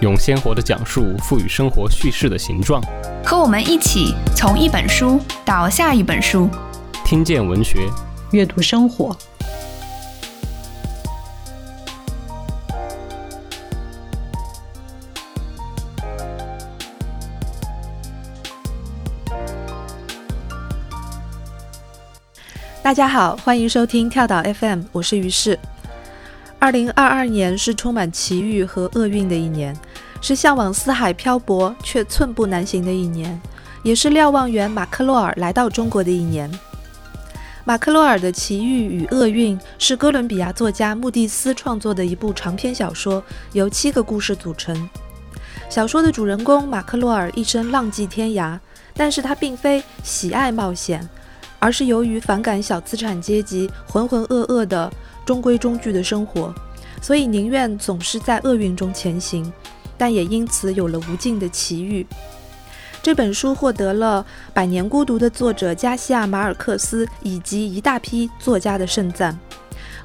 用鲜活的讲述赋予生活叙事的形状。和我们一起从一本书到下一本书，听见文学，阅读生活。大家好，欢迎收听跳岛 FM，我是于适。二零二二年是充满奇遇和厄运的一年，是向往四海漂泊却寸步难行的一年，也是瞭望员马克洛尔来到中国的一年。马克洛尔的奇遇与厄运是哥伦比亚作家穆蒂斯创作的一部长篇小说，由七个故事组成。小说的主人公马克洛尔一生浪迹天涯，但是他并非喜爱冒险。而是由于反感小资产阶级浑浑噩噩的中规中矩的生活，所以宁愿总是在厄运中前行，但也因此有了无尽的奇遇。这本书获得了《百年孤独》的作者加西亚·马尔克斯以及一大批作家的盛赞。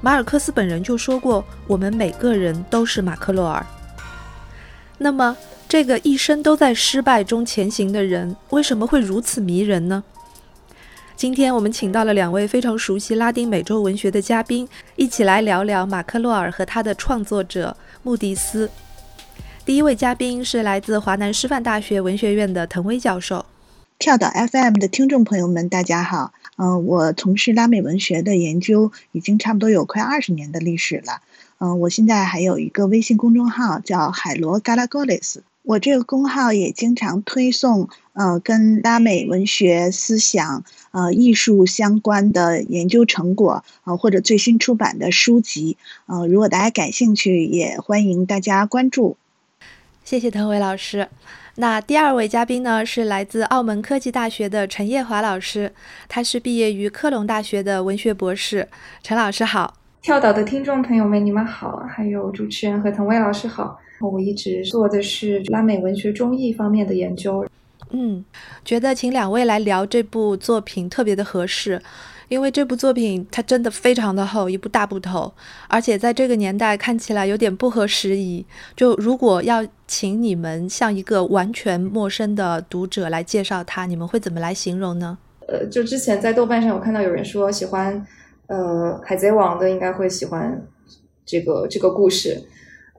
马尔克斯本人就说过：“我们每个人都是马克洛尔。”那么，这个一生都在失败中前行的人，为什么会如此迷人呢？今天我们请到了两位非常熟悉拉丁美洲文学的嘉宾，一起来聊聊马克洛尔和他的创作者穆迪斯。第一位嘉宾是来自华南师范大学文学院的滕威教授。跳岛 FM 的听众朋友们，大家好。嗯，我从事拉美文学的研究已经差不多有快二十年的历史了。嗯，我现在还有一个微信公众号叫海螺嘎拉戈雷斯。我这个公号也经常推送，呃，跟拉美文学思想、呃艺术相关的研究成果，呃或者最新出版的书籍，呃，如果大家感兴趣，也欢迎大家关注。谢谢滕伟老师。那第二位嘉宾呢，是来自澳门科技大学的陈叶华老师，他是毕业于科隆大学的文学博士。陈老师好，跳岛的听众朋友们，你们好，还有主持人和滕伟老师好。我一直做的是拉美文学中译方面的研究，嗯，觉得请两位来聊这部作品特别的合适，因为这部作品它真的非常的厚，一部大部头，而且在这个年代看起来有点不合时宜。就如果要请你们像一个完全陌生的读者来介绍它，你们会怎么来形容呢？呃，就之前在豆瓣上我看到有人说喜欢呃海贼王的，应该会喜欢这个这个故事。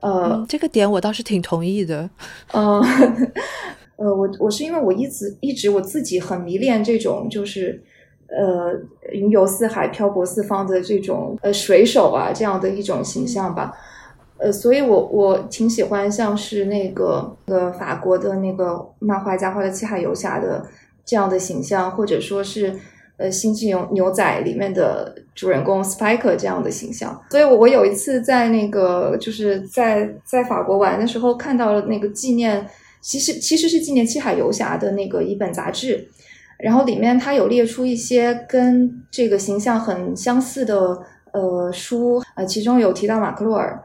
呃，这个点我倒是挺同意的。嗯 呃，我我是因为我一直一直我自己很迷恋这种就是呃云游四海、漂泊四方的这种呃水手啊这样的一种形象吧。呃，所以我我挺喜欢像是那个呃法国的那个漫画家画的七海游侠的这样的形象，或者说是。呃，星际牛牛仔里面的主人公 Spike 这样的形象，所以，我我有一次在那个就是在在法国玩的时候，看到了那个纪念，其实其实是纪念七海游侠的那个一本杂志，然后里面它有列出一些跟这个形象很相似的呃书，呃，其中有提到马克洛尔，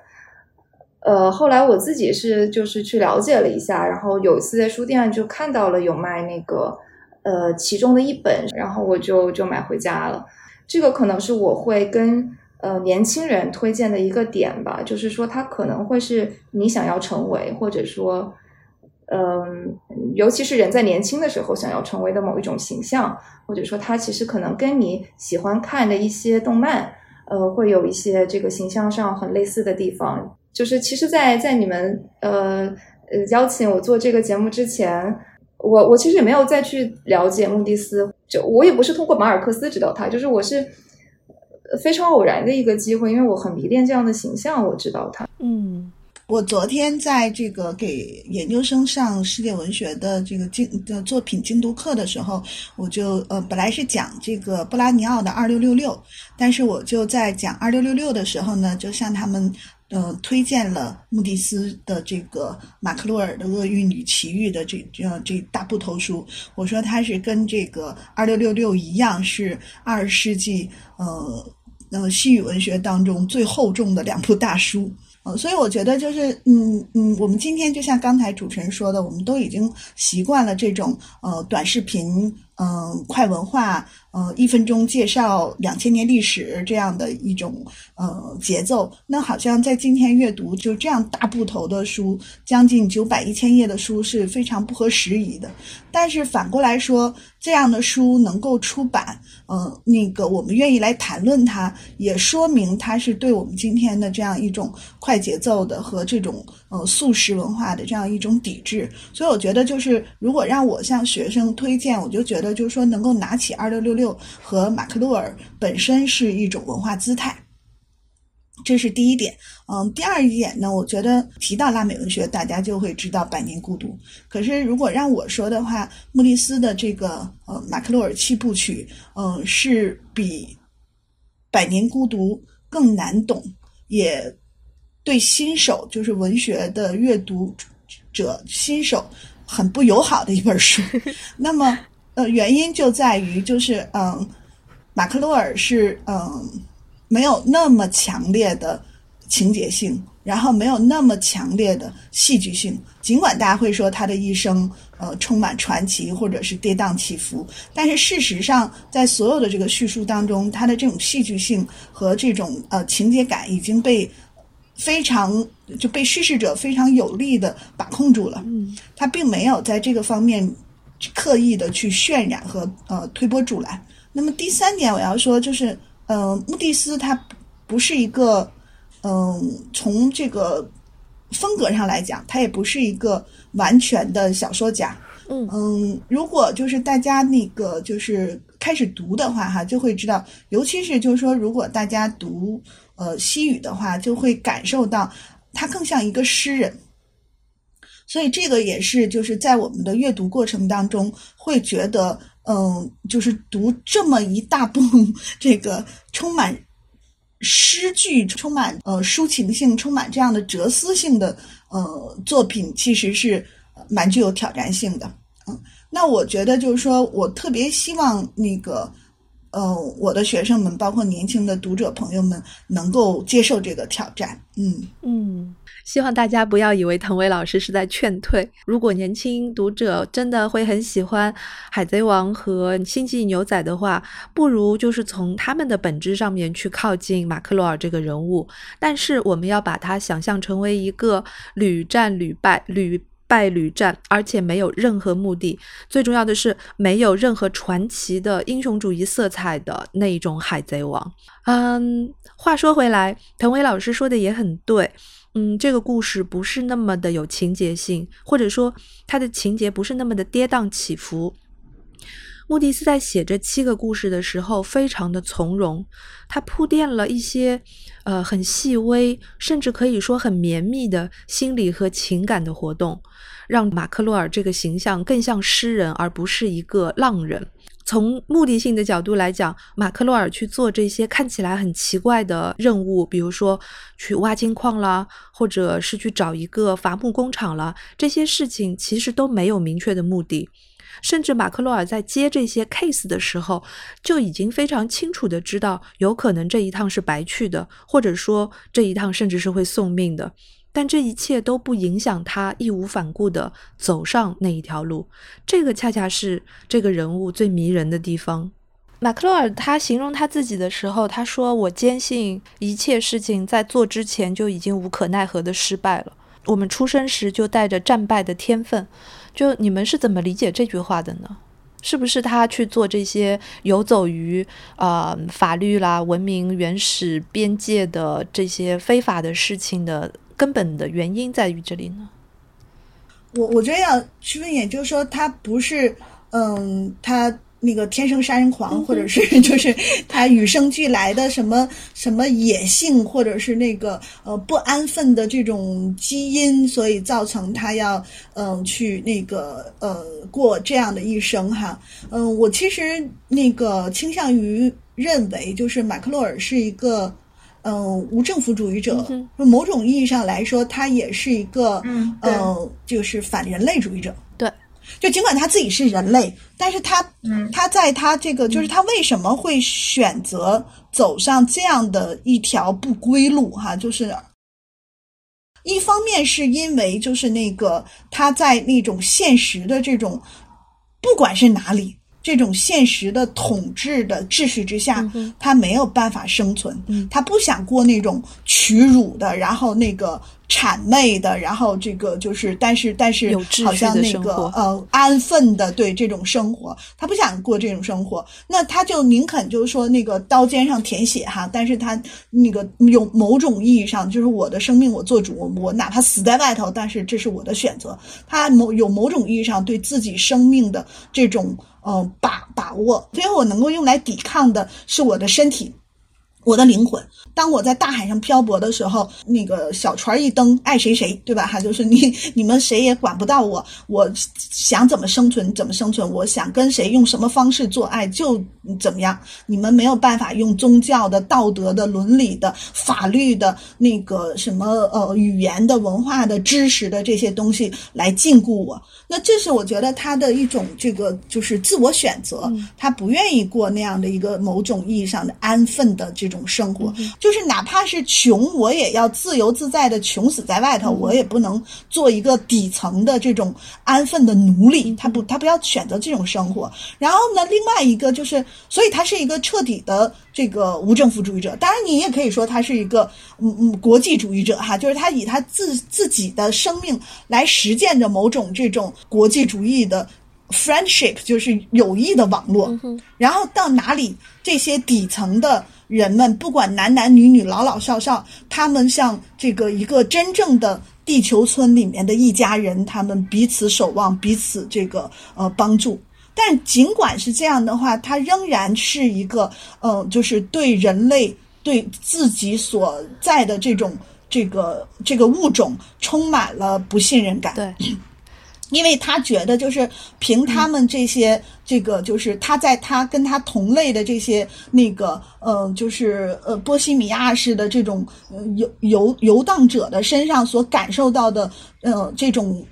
呃，后来我自己是就是去了解了一下，然后有一次在书店就看到了有卖那个。呃，其中的一本，然后我就就买回家了。这个可能是我会跟呃年轻人推荐的一个点吧，就是说它可能会是你想要成为，或者说，嗯，尤其是人在年轻的时候想要成为的某一种形象，或者说它其实可能跟你喜欢看的一些动漫，呃，会有一些这个形象上很类似的地方。就是其实，在在你们呃呃邀请我做这个节目之前。我我其实也没有再去了解穆迪斯，就我也不是通过马尔克斯知道他，就是我是非常偶然的一个机会，因为我很迷恋这样的形象，我知道他。嗯，我昨天在这个给研究生上世界文学的这个精的作品精读课的时候，我就呃本来是讲这个布拉尼奥的二六六六，但是我就在讲二六六六的时候呢，就向他们。呃，推荐了穆迪斯的这个马克洛尔的《厄运与奇遇》的这这这大部头书。我说它是跟这个二六六六一样，是二十世纪呃呃西语文学当中最厚重的两部大书。呃，所以我觉得就是，嗯嗯，我们今天就像刚才主持人说的，我们都已经习惯了这种呃短视频。嗯，快文化，呃，一分钟介绍两千年历史这样的一种呃节奏，那好像在今天阅读就这样大部头的书，将近九百一千页的书是非常不合时宜的。但是反过来说，这样的书能够出版，呃，那个我们愿意来谈论它，也说明它是对我们今天的这样一种快节奏的和这种呃速食文化的这样一种抵制。所以我觉得，就是如果让我向学生推荐，我就觉得。就是说，能够拿起二六六六和马克洛尔本身是一种文化姿态，这是第一点。嗯，第二一点呢，我觉得提到拉美文学，大家就会知道《百年孤独》。可是如果让我说的话，莫里斯的这个呃马克洛尔七部曲，嗯，是比《百年孤独》更难懂，也对新手就是文学的阅读者新手很不友好的一本书。那么。呃，原因就在于，就是嗯，马克洛尔是嗯，没有那么强烈的情节性，然后没有那么强烈的戏剧性。尽管大家会说他的一生呃充满传奇或者是跌宕起伏，但是事实上，在所有的这个叙述当中，他的这种戏剧性和这种呃情节感已经被非常就被叙事者非常有力的把控住了。嗯，他并没有在这个方面。刻意的去渲染和呃推波助澜。那么第三点我要说就是，呃，穆蒂斯他不是一个，嗯，从这个风格上来讲，他也不是一个完全的小说家。嗯嗯，如果就是大家那个就是开始读的话哈，就会知道，尤其是就是说，如果大家读呃西语的话，就会感受到他更像一个诗人。所以这个也是，就是在我们的阅读过程当中，会觉得，嗯，就是读这么一大部这个充满诗句、充满呃抒情性、充满这样的哲思性的呃作品，其实是蛮具有挑战性的。嗯，那我觉得就是说我特别希望那个，呃，我的学生们，包括年轻的读者朋友们，能够接受这个挑战。嗯嗯。希望大家不要以为滕伟老师是在劝退。如果年轻读者真的会很喜欢《海贼王》和《星际牛仔》的话，不如就是从他们的本质上面去靠近马克罗尔这个人物。但是我们要把他想象成为一个屡战屡败、屡败屡战，而且没有任何目的，最重要的是没有任何传奇的英雄主义色彩的那一种海贼王。嗯，话说回来，滕伟老师说的也很对。嗯，这个故事不是那么的有情节性，或者说它的情节不是那么的跌宕起伏。穆迪斯在写这七个故事的时候，非常的从容，他铺垫了一些呃很细微，甚至可以说很绵密的心理和情感的活动，让马克洛尔这个形象更像诗人，而不是一个浪人。从目的性的角度来讲，马克洛尔去做这些看起来很奇怪的任务，比如说去挖金矿啦，或者是去找一个伐木工厂了，这些事情其实都没有明确的目的。甚至马克洛尔在接这些 case 的时候，就已经非常清楚的知道，有可能这一趟是白去的，或者说这一趟甚至是会送命的。但这一切都不影响他义无反顾地走上那一条路，这个恰恰是这个人物最迷人的地方。马克洛尔他形容他自己的时候，他说：“我坚信一切事情在做之前就已经无可奈何的失败了。我们出生时就带着战败的天分。”就你们是怎么理解这句话的呢？是不是他去做这些游走于呃法律啦、文明原始边界的这些非法的事情的？根本的原因在于这里呢。我我觉得要区分一点，就是说他不是，嗯，他那个天生杀人狂，或者是 就是他与生俱来的什么什么野性，或者是那个呃不安分的这种基因，所以造成他要嗯去那个呃过这样的一生哈。嗯，我其实那个倾向于认为，就是马克洛尔是一个。嗯，无政府主义者，某种意义上来说，他也是一个，嗯，呃，就是反人类主义者。对，就尽管他自己是人类，但是他，嗯，他在他这个，就是他为什么会选择走上这样的一条不归路？哈，就是一方面是因为就是那个他在那种现实的这种，不管是哪里。这种现实的统治的秩序之下，他没有办法生存。他不想过那种屈辱的，然后那个谄媚的，然后这个就是，但是但是好像那个呃安分的对这种生活，他不想过这种生活。那他就宁肯就是说那个刀尖上舔血哈，但是他那个有某种意义上就是我的生命我做主，我哪怕死在外头，但是这是我的选择。他某有某种意义上对自己生命的这种。嗯，把把握，最后我能够用来抵抗的是我的身体。我的灵魂，当我在大海上漂泊的时候，那个小船一蹬，爱谁谁，对吧？哈，就是你你们谁也管不到我，我想怎么生存怎么生存，我想跟谁用什么方式做爱就怎么样，你们没有办法用宗教的、道德的、伦理的、法律的那个什么呃语言的、文化的知识的这些东西来禁锢我。那这是我觉得他的一种这个就是自我选择，他不愿意过那样的一个某种意义上的安分的这。种生活，就是哪怕是穷，我也要自由自在的穷死在外头，我也不能做一个底层的这种安分的奴隶。他不，他不要选择这种生活。然后呢，另外一个就是，所以他是一个彻底的这个无政府主义者。当然，你也可以说他是一个嗯嗯国际主义者哈，就是他以他自自己的生命来实践着某种这种国际主义的 friendship，就是友谊的网络。然后到哪里，这些底层的。人们不管男男女女、老老少少，他们像这个一个真正的地球村里面的一家人，他们彼此守望，彼此这个呃帮助。但尽管是这样的话，它仍然是一个呃，就是对人类、对自己所在的这种这个这个物种充满了不信任感。对。因为他觉得，就是凭他们这些，这个就是他在他跟他同类的这些那个，呃，就是呃波西米亚式的这种游游游荡者的身上所感受到的，呃，这种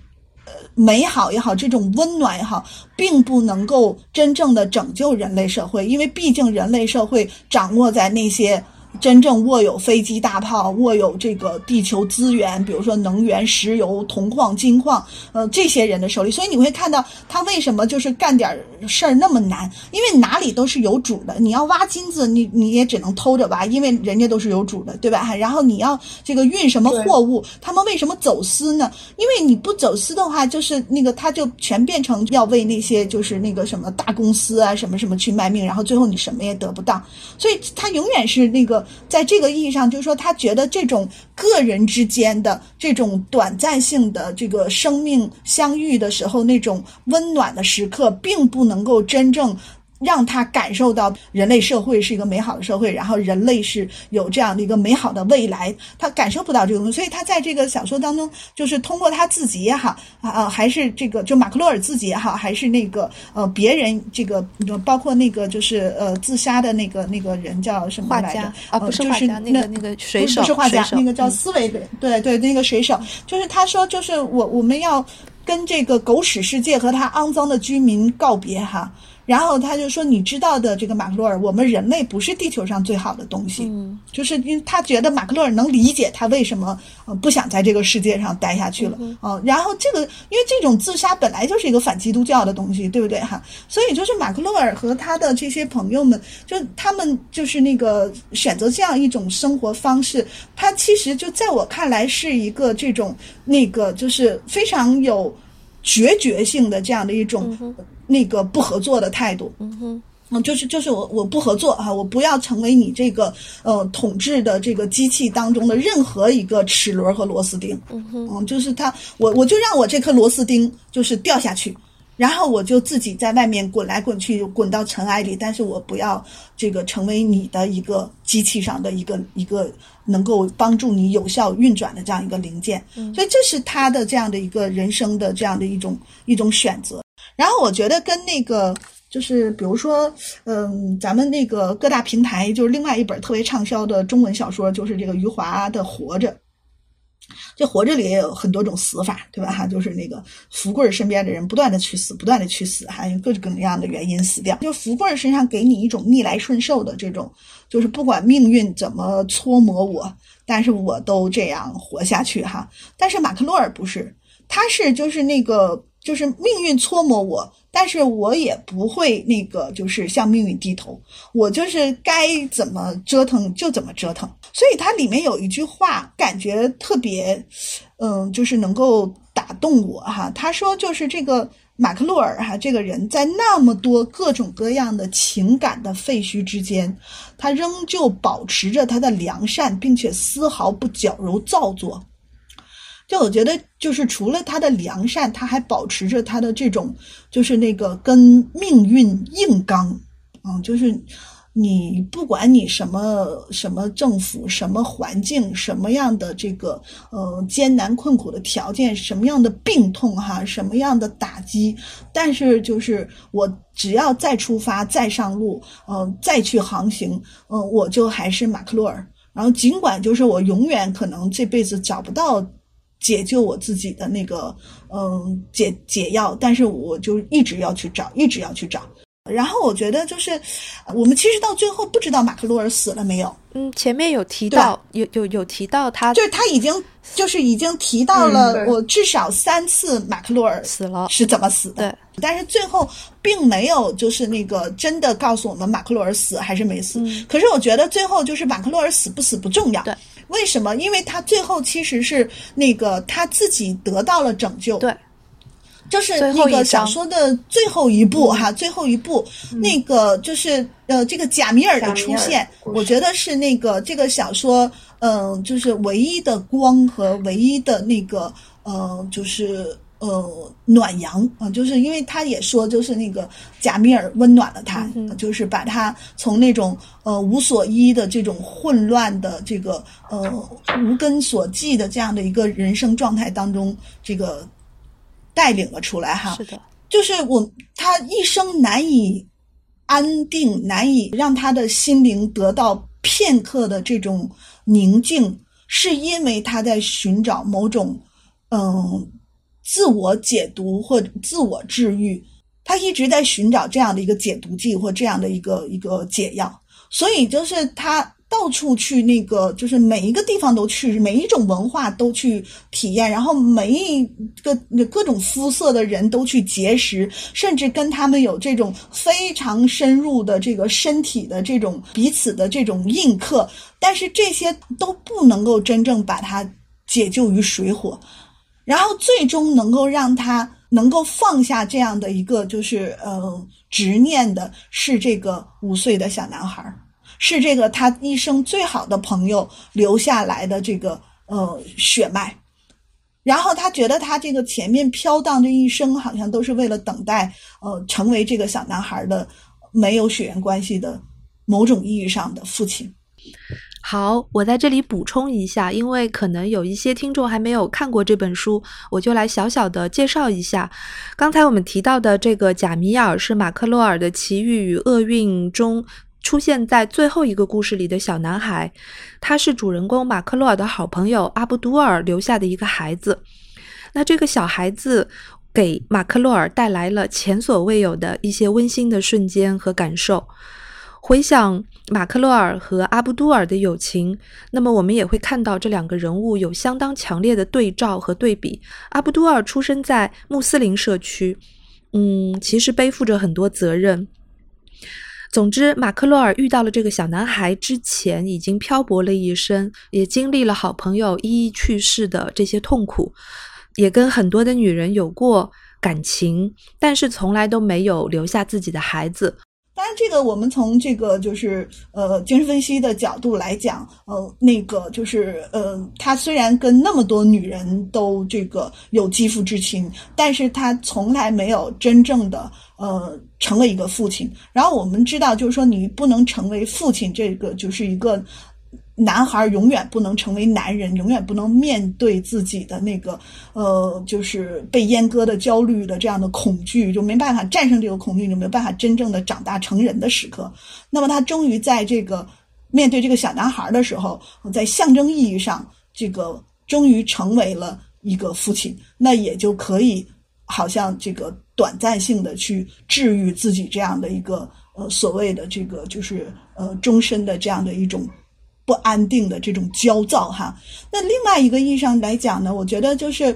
呃美好也好，这种温暖也好，并不能够真正的拯救人类社会，因为毕竟人类社会掌握在那些。真正握有飞机大炮、握有这个地球资源，比如说能源、石油、铜矿、金矿，呃，这些人的手里，所以你会看到他为什么就是干点事儿那么难，因为哪里都是有主的。你要挖金子，你你也只能偷着挖，因为人家都是有主的，对吧？然后你要这个运什么货物，他们为什么走私呢？因为你不走私的话，就是那个他就全变成要为那些就是那个什么大公司啊什么什么去卖命，然后最后你什么也得不到，所以他永远是那个。在这个意义上，就是说，他觉得这种个人之间的这种短暂性的这个生命相遇的时候，那种温暖的时刻，并不能够真正。让他感受到人类社会是一个美好的社会，然后人类是有这样的一个美好的未来，他感受不到这个东西，所以他在这个小说当中，就是通过他自己也好啊，还是这个就马克洛尔自己也好，还是那个呃别人这个包括那个就是呃自杀的那个那个人叫什么来着？啊，不是画家，那个那个水手，不是画家，那个叫思维对对，那个水手，就是他说，就是我我们要跟这个狗屎世界和他肮脏的居民告别哈。然后他就说：“你知道的，这个马克洛尔，我们人类不是地球上最好的东西。嗯，就是因为他觉得马克洛尔能理解他为什么呃不想在这个世界上待下去了。嗯，然后这个因为这种自杀本来就是一个反基督教的东西，对不对哈？所以就是马克洛尔和他的这些朋友们，就他们就是那个选择这样一种生活方式，他其实就在我看来是一个这种那个就是非常有决绝性的这样的一种。”那个不合作的态度，嗯哼，嗯，就是就是我我不合作哈，我不要成为你这个呃统治的这个机器当中的任何一个齿轮和螺丝钉，嗯哼，嗯，就是他，我我就让我这颗螺丝钉就是掉下去，然后我就自己在外面滚来滚去，滚到尘埃里，但是我不要这个成为你的一个机器上的一个一个能够帮助你有效运转的这样一个零件，所以这是他的这样的一个人生的这样的一种一种选择。然后我觉得跟那个就是比如说，嗯，咱们那个各大平台就是另外一本特别畅销的中文小说，就是这个余华的《活着》。这活着里也有很多种死法，对吧？哈，就是那个福贵身边的人不断的去死，不断的去死，还有各种各样的原因死掉。就福贵身上给你一种逆来顺受的这种，就是不管命运怎么搓磨我，但是我都这样活下去哈。但是马克洛尔不是，他是就是那个。就是命运搓磨我，但是我也不会那个，就是向命运低头。我就是该怎么折腾就怎么折腾。所以它里面有一句话，感觉特别，嗯，就是能够打动我哈。他说，就是这个马克洛尔哈这个人在那么多各种各样的情感的废墟之间，他仍旧保持着他的良善，并且丝毫不矫揉造作。就我觉得，就是除了他的良善，他还保持着他的这种，就是那个跟命运硬刚，嗯，就是你不管你什么什么政府、什么环境、什么样的这个呃艰难困苦的条件、什么样的病痛哈、什么样的打击，但是就是我只要再出发、再上路，嗯，再去航行，嗯，我就还是马克洛尔。然后尽管就是我永远可能这辈子找不到。解救我自己的那个，嗯，解解药，但是我就一直要去找，一直要去找。然后我觉得就是，我们其实到最后不知道马克洛尔死了没有。嗯，前面有提到，有有有提到他，就是他已经就是已经提到了我至少三次马克洛尔死了是怎么死的。对，但是最后并没有就是那个真的告诉我们马克洛尔死还是没死。可是我觉得最后就是马克洛尔死不死不重要。对。为什么？因为他最后其实是那个他自己得到了拯救，对，就是那个小说的最后一步哈，最后一步，那个就是呃，这个贾米尔的出现，我觉得是那个这个小说，嗯，就是唯一的光和唯一的那个，呃，就是。呃，暖阳啊，就是因为他也说，就是那个贾米尔温暖了他，就是把他从那种呃无所依的这种混乱的这个呃无根所寄的这样的一个人生状态当中，这个带领了出来哈。是的，就是我他一生难以安定，难以让他的心灵得到片刻的这种宁静，是因为他在寻找某种嗯。自我解读或自我治愈，他一直在寻找这样的一个解毒剂或这样的一个一个解药，所以就是他到处去那个，就是每一个地方都去，每一种文化都去体验，然后每一个各种肤色的人都去结识，甚至跟他们有这种非常深入的这个身体的这种彼此的这种印刻，但是这些都不能够真正把他解救于水火。然后最终能够让他能够放下这样的一个就是呃执念的，是这个五岁的小男孩，是这个他一生最好的朋友留下来的这个呃血脉。然后他觉得他这个前面飘荡这一生，好像都是为了等待呃成为这个小男孩的没有血缘关系的某种意义上的父亲。好，我在这里补充一下，因为可能有一些听众还没有看过这本书，我就来小小的介绍一下。刚才我们提到的这个贾米尔是马克洛尔的《奇遇与厄运》中出现在最后一个故事里的小男孩，他是主人公马克洛尔的好朋友阿布都尔留下的一个孩子。那这个小孩子给马克洛尔带来了前所未有的一些温馨的瞬间和感受。回想马克洛尔和阿布都尔的友情，那么我们也会看到这两个人物有相当强烈的对照和对比。阿布都尔出生在穆斯林社区，嗯，其实背负着很多责任。总之，马克洛尔遇到了这个小男孩之前，已经漂泊了一生，也经历了好朋友一一去世的这些痛苦，也跟很多的女人有过感情，但是从来都没有留下自己的孩子。当然，这个我们从这个就是呃精神分析的角度来讲，呃，那个就是呃，他虽然跟那么多女人都这个有肌肤之亲，但是他从来没有真正的呃成了一个父亲。然后我们知道，就是说你不能成为父亲，这个就是一个男孩永远不能成为男人，永远不能面对自己的那个呃，就是被阉割的焦虑的这样的恐惧，就没办法战胜这个恐惧，就没有办法真正的长大成人的时刻。那么他终于在这个面对这个小男孩的时候，在象征意义上，这个终于成为了一个父亲，那也就可以好像这个短暂性的去治愈自己这样的一个呃所谓的这个就是呃终身的这样的一种。不安定的这种焦躁哈，那另外一个意义上来讲呢，我觉得就是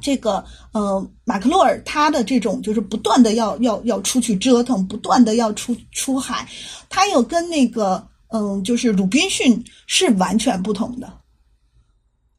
这个呃，马克洛尔他的这种就是不断的要要要出去折腾，不断的要出出海，他又跟那个嗯，就是鲁滨逊是完全不同的，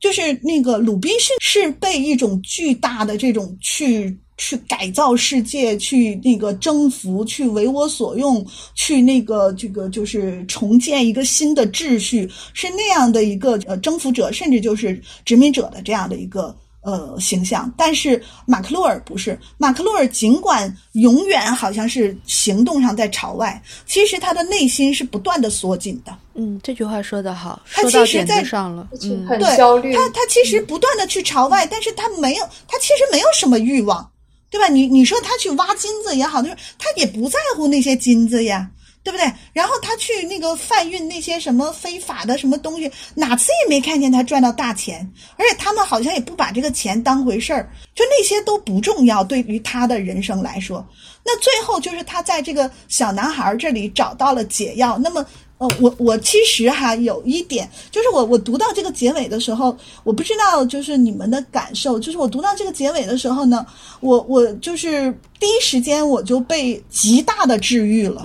就是那个鲁滨逊是被一种巨大的这种去。去改造世界，去那个征服，去为我所用，去那个这个就是重建一个新的秩序，是那样的一个呃征服者，甚至就是殖民者的这样的一个。呃，形象，但是马克洛尔不是马克洛尔，尽管永远好像是行动上在朝外，其实他的内心是不断的缩紧的。嗯，这句话说得好，他其实在上了，嗯，很焦虑。他他其实不断的去朝外，但是他没有，他其实没有什么欲望。对吧？你你说他去挖金子也好，就是他也不在乎那些金子呀，对不对？然后他去那个贩运那些什么非法的什么东西，哪次也没看见他赚到大钱，而且他们好像也不把这个钱当回事儿，就那些都不重要，对于他的人生来说。那最后就是他在这个小男孩儿这里找到了解药。那么。呃，我我其实哈有一点，就是我我读到这个结尾的时候，我不知道就是你们的感受，就是我读到这个结尾的时候呢，我我就是第一时间我就被极大的治愈了。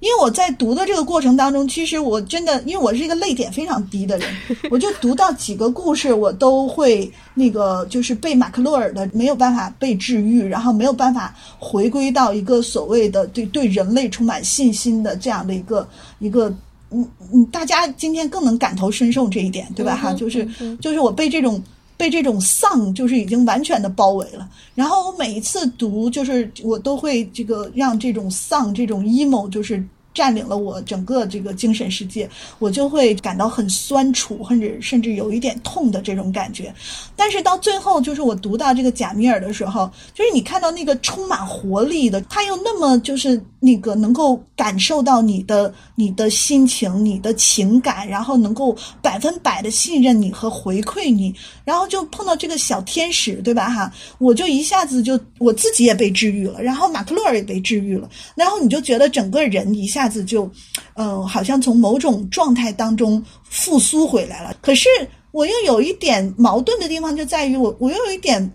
因为我在读的这个过程当中，其实我真的，因为我是一个泪点非常低的人，我就读到几个故事，我都会那个就是被马克洛尔的没有办法被治愈，然后没有办法回归到一个所谓的对对人类充满信心的这样的一个一个，嗯嗯，大家今天更能感同身受这一点，对吧？哈，就是就是我被这种。被这种丧就是已经完全的包围了，然后我每一次读，就是我都会这个让这种丧、这种 emo 就是。占领了我整个这个精神世界，我就会感到很酸楚，甚至甚至有一点痛的这种感觉。但是到最后，就是我读到这个贾米尔的时候，就是你看到那个充满活力的，他又那么就是那个能够感受到你的你的心情、你的情感，然后能够百分百的信任你和回馈你，然后就碰到这个小天使，对吧？哈，我就一下子就我自己也被治愈了，然后马克洛尔也被治愈了，然后你就觉得整个人一下。一下子就，嗯，好像从某种状态当中复苏回来了。可是我又有一点矛盾的地方，就在于我，我又有一点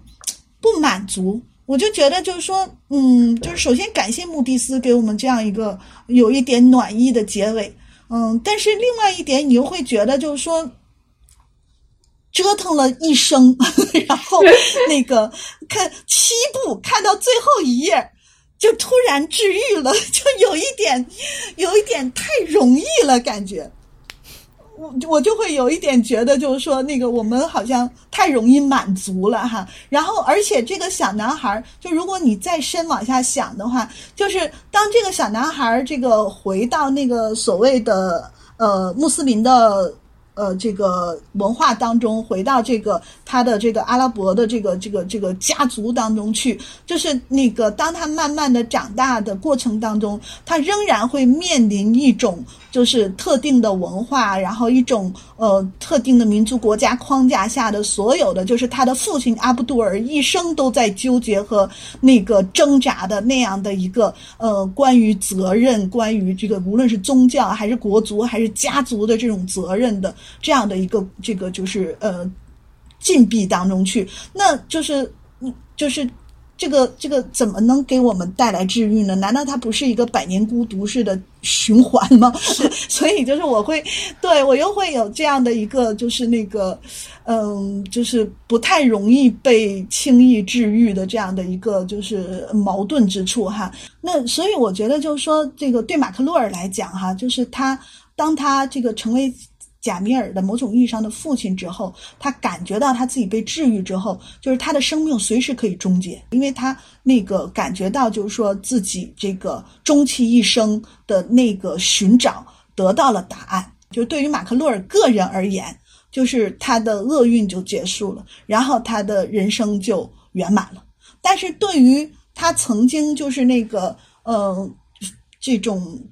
不满足。我就觉得，就是说，嗯，就是首先感谢穆蒂斯给我们这样一个有一点暖意的结尾，嗯，但是另外一点，你又会觉得，就是说，折腾了一生，然后 那个看七部看到最后一页。就突然治愈了，就有一点，有一点太容易了，感觉我我就会有一点觉得，就是说那个我们好像太容易满足了哈。然后，而且这个小男孩，就如果你再深往下想的话，就是当这个小男孩这个回到那个所谓的呃穆斯林的。呃，这个文化当中，回到这个他的这个阿拉伯的这个这个这个家族当中去，就是那个当他慢慢的长大的过程当中，他仍然会面临一种就是特定的文化，然后一种呃特定的民族国家框架下的所有的，就是他的父亲阿卜杜尔一生都在纠结和那个挣扎的那样的一个呃关于责任，关于这个无论是宗教还是国族还是家族的这种责任的。这样的一个这个就是呃禁闭当中去，那就是嗯就是这个这个怎么能给我们带来治愈呢？难道它不是一个百年孤独式的循环吗？所以就是我会对我又会有这样的一个就是那个嗯就是不太容易被轻易治愈的这样的一个就是矛盾之处哈。那所以我觉得就是说这个对马克洛尔来讲哈，就是他当他这个成为。贾米尔的某种意义上的父亲之后，他感觉到他自己被治愈之后，就是他的生命随时可以终结，因为他那个感觉到就是说自己这个终其一生的那个寻找得到了答案。就对于马克洛尔个人而言，就是他的厄运就结束了，然后他的人生就圆满了。但是对于他曾经就是那个呃这种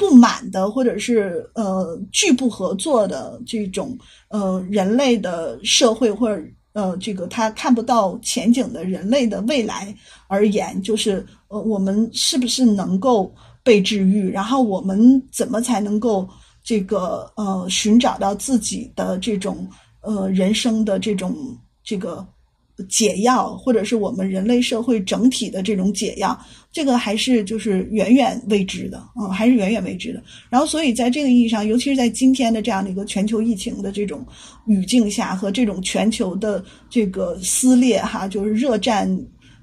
不满的，或者是呃拒不合作的这种呃人类的社会或者。呃，这个他看不到前景的人类的未来而言，就是呃，我们是不是能够被治愈？然后我们怎么才能够这个呃寻找到自己的这种呃人生的这种这个？解药，或者是我们人类社会整体的这种解药，这个还是就是远远未知的，嗯，还是远远未知的。然后，所以在这个意义上，尤其是在今天的这样的一个全球疫情的这种语境下，和这种全球的这个撕裂，哈，就是热战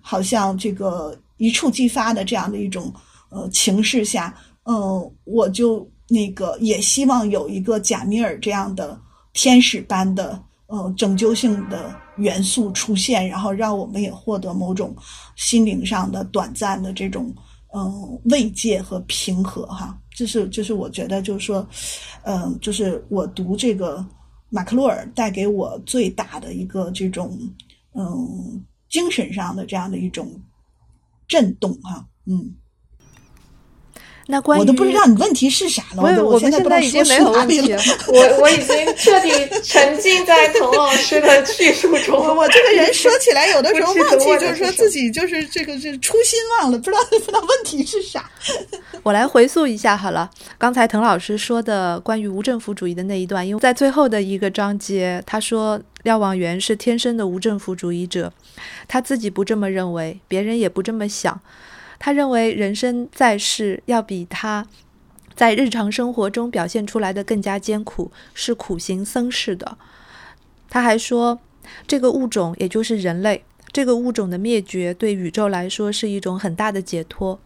好像这个一触即发的这样的一种呃情势下，嗯，我就那个也希望有一个贾米尔这样的天使般的。呃，拯救性的元素出现，然后让我们也获得某种心灵上的短暂的这种嗯慰藉和平和哈。这是，这是我觉得就是说，嗯，就是我读这个马克洛尔带给我最大的一个这种嗯精神上的这样的一种震动哈，嗯。那关于我都不知道你问题是啥了，我我们现在已经没有问题了。我我已经彻底沉浸在滕老师的叙述中。我这个人说起来，有的时候忘记，就是说自己就是这个这初心忘了，不知道 不知道问题是啥。我来回溯一下好了，刚才滕老师说的关于无政府主义的那一段，因为在最后的一个章节，他说廖望元是天生的无政府主义者，他自己不这么认为，别人也不这么想。他认为人生在世要比他在日常生活中表现出来的更加艰苦，是苦行僧式的。他还说，这个物种也就是人类，这个物种的灭绝对宇宙来说是一种很大的解脱。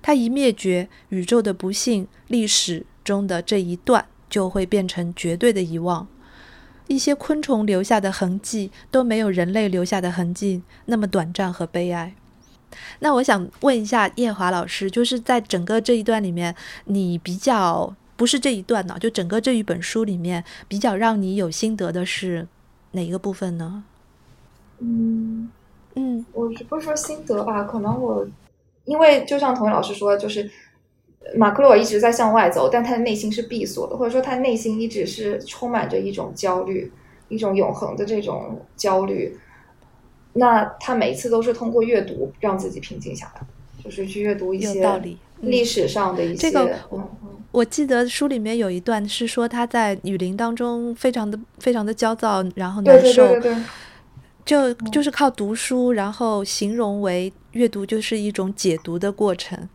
它一灭绝，宇宙的不幸历史中的这一段就会变成绝对的遗忘。一些昆虫留下的痕迹都没有人类留下的痕迹那么短暂和悲哀。那我想问一下叶华老师，就是在整个这一段里面，你比较不是这一段呢，就整个这一本书里面比较让你有心得的是哪一个部分呢？嗯嗯，我不是说心得吧，可能我因为就像童宇老师说，就是马克洛尔一直在向外走，但他的内心是闭锁的，或者说他内心一直是充满着一种焦虑，一种永恒的这种焦虑。那他每一次都是通过阅读让自己平静下来，就是去阅读一些道理历史上的一些。这个我我记得书里面有一段是说他在雨林当中非常的非常的焦躁，然后难受，就就是靠读书，然后形容为阅读就是一种解读的过程。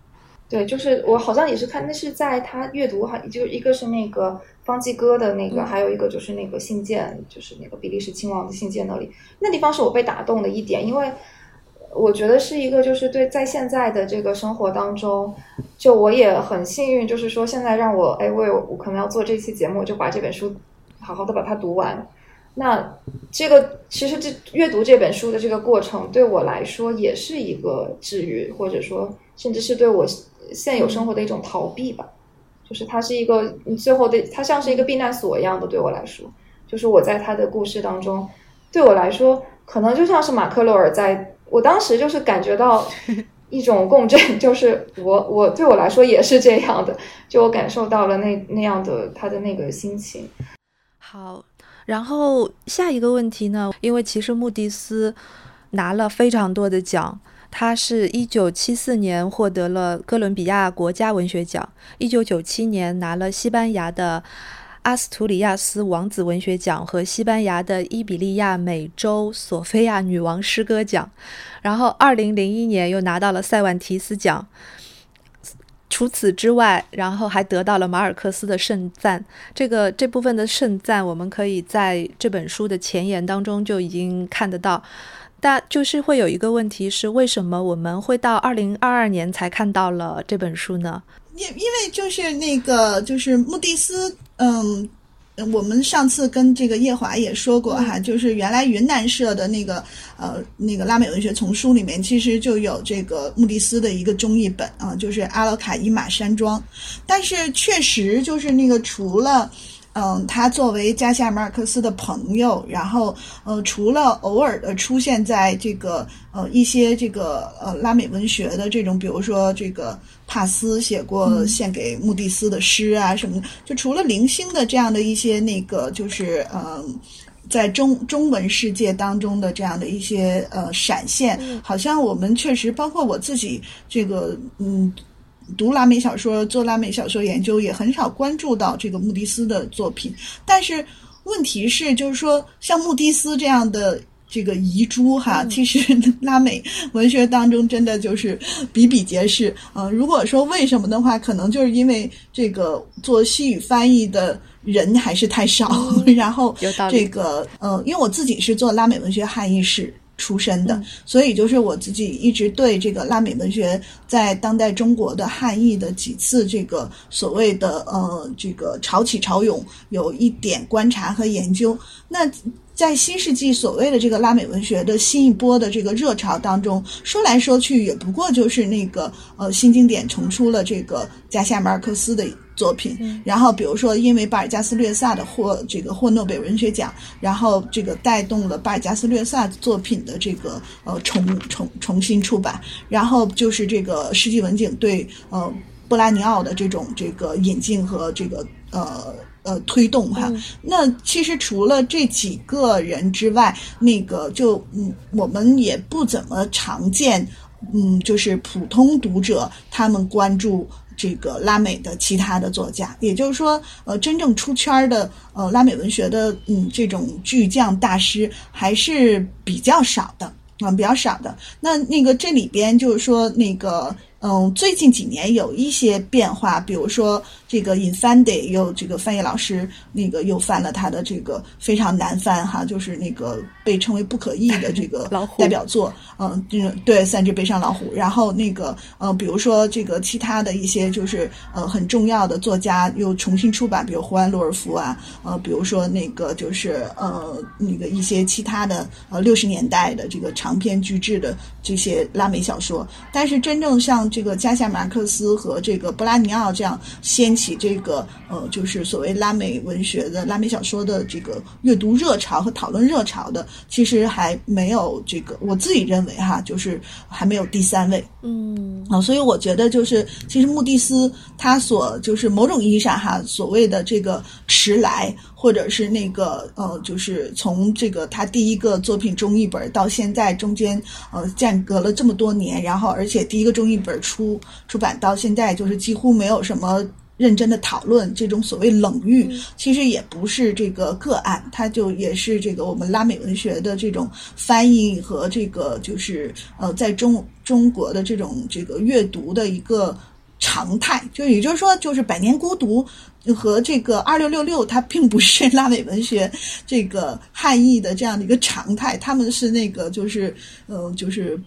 对，就是我好像也是看，那是在他阅读哈，就一个是那个方济哥的那个，还有一个就是那个信件，就是那个比利时亲王的信件那里，那地方是我被打动的一点，因为我觉得是一个就是对在现在的这个生活当中，就我也很幸运，就是说现在让我哎，我有我可能要做这期节目，就把这本书好好的把它读完。那这个其实这阅读这本书的这个过程对我来说也是一个治愈，或者说甚至是对我。现有生活的一种逃避吧，就是它是一个你最后的，它像是一个避难所一样的。对我来说，就是我在他的故事当中，对我来说，可能就像是马克洛尔在我当时就是感觉到 一种共振，就是我我对我来说也是这样的，就我感受到了那那样的他的那个心情。好，然后下一个问题呢？因为其实穆迪斯拿了非常多的奖。他是一九七四年获得了哥伦比亚国家文学奖，一九九七年拿了西班牙的阿斯图里亚斯王子文学奖和西班牙的伊比利亚美洲索菲亚女王诗歌奖，然后二零零一年又拿到了塞万提斯奖。除此之外，然后还得到了马尔克斯的盛赞。这个这部分的盛赞，我们可以在这本书的前言当中就已经看得到。但就是会有一个问题是，为什么我们会到二零二二年才看到了这本书呢？因因为就是那个就是穆蒂斯，嗯，我们上次跟这个叶华也说过哈，就是原来云南社的那个呃那个拉美文学丛书里面，其实就有这个穆蒂斯的一个中译本啊，就是阿勒卡伊玛山庄。但是确实就是那个除了。嗯，他作为加西亚马尔克斯的朋友，然后呃，除了偶尔的出现在这个呃一些这个呃拉美文学的这种，比如说这个帕斯写过献给穆蒂斯的诗啊什么的，就除了零星的这样的一些那个，就是嗯，在中中文世界当中的这样的一些呃闪现，好像我们确实包括我自己这个嗯。读拉美小说，做拉美小说研究，也很少关注到这个穆迪斯的作品。但是问题是，就是说，像穆迪斯这样的这个遗珠，哈，其实拉美文学当中真的就是比比皆是。嗯，如果说为什么的话，可能就是因为这个做西语翻译的人还是太少。然后这个，嗯，因为我自己是做拉美文学汉译史。出身的，所以就是我自己一直对这个拉美文学在当代中国的汉译的几次这个所谓的呃这个潮起潮涌有一点观察和研究。那在新世纪所谓的这个拉美文学的新一波的这个热潮当中，说来说去也不过就是那个呃新经典重出了这个加西亚马尔克斯的。作品，然后比如说，因为巴尔加斯略萨的获这个获诺贝尔文学奖，然后这个带动了巴尔加斯略萨作品的这个呃重重重新出版，然后就是这个世纪文景对呃波拉尼奥的这种这个引进和这个呃呃推动哈。那其实除了这几个人之外，那个就嗯我们也不怎么常见，嗯就是普通读者他们关注。这个拉美的其他的作家，也就是说，呃，真正出圈的，呃，拉美文学的，嗯，这种巨匠大师还是比较少的啊，比较少的。那那个这里边就是说那个。嗯，最近几年有一些变化，比如说这个 Infante 又这个翻译老师那个又翻了他的这个非常难翻哈，就是那个被称为不可译的这个 代表作，嗯，对，三只悲伤老虎。然后那个呃，比如说这个其他的一些就是呃很重要的作家又重新出版，比如胡安·洛尔夫啊，呃，比如说那个就是呃那个一些其他的呃六十年代的这个长篇巨制的这些拉美小说，但是真正像这个加夏马克斯和这个布拉尼奥这样掀起这个呃，就是所谓拉美文学的拉美小说的这个阅读热潮和讨论热潮的，其实还没有这个，我自己认为哈，就是还没有第三位。嗯啊，所以我觉得就是其实穆蒂斯他所就是某种意义上哈，所谓的这个迟来。或者是那个呃，就是从这个他第一个作品中译本到现在中间呃间隔了这么多年，然后而且第一个中译本出出版到现在就是几乎没有什么认真的讨论，这种所谓冷遇其实也不是这个个案，它就也是这个我们拉美文学的这种翻译和这个就是呃在中中国的这种这个阅读的一个常态，就也就是说就是《百年孤独》。和这个二六六六，它并不是拉美文学这个汉译的这样的一个常态，他们是那个就是，呃，就是。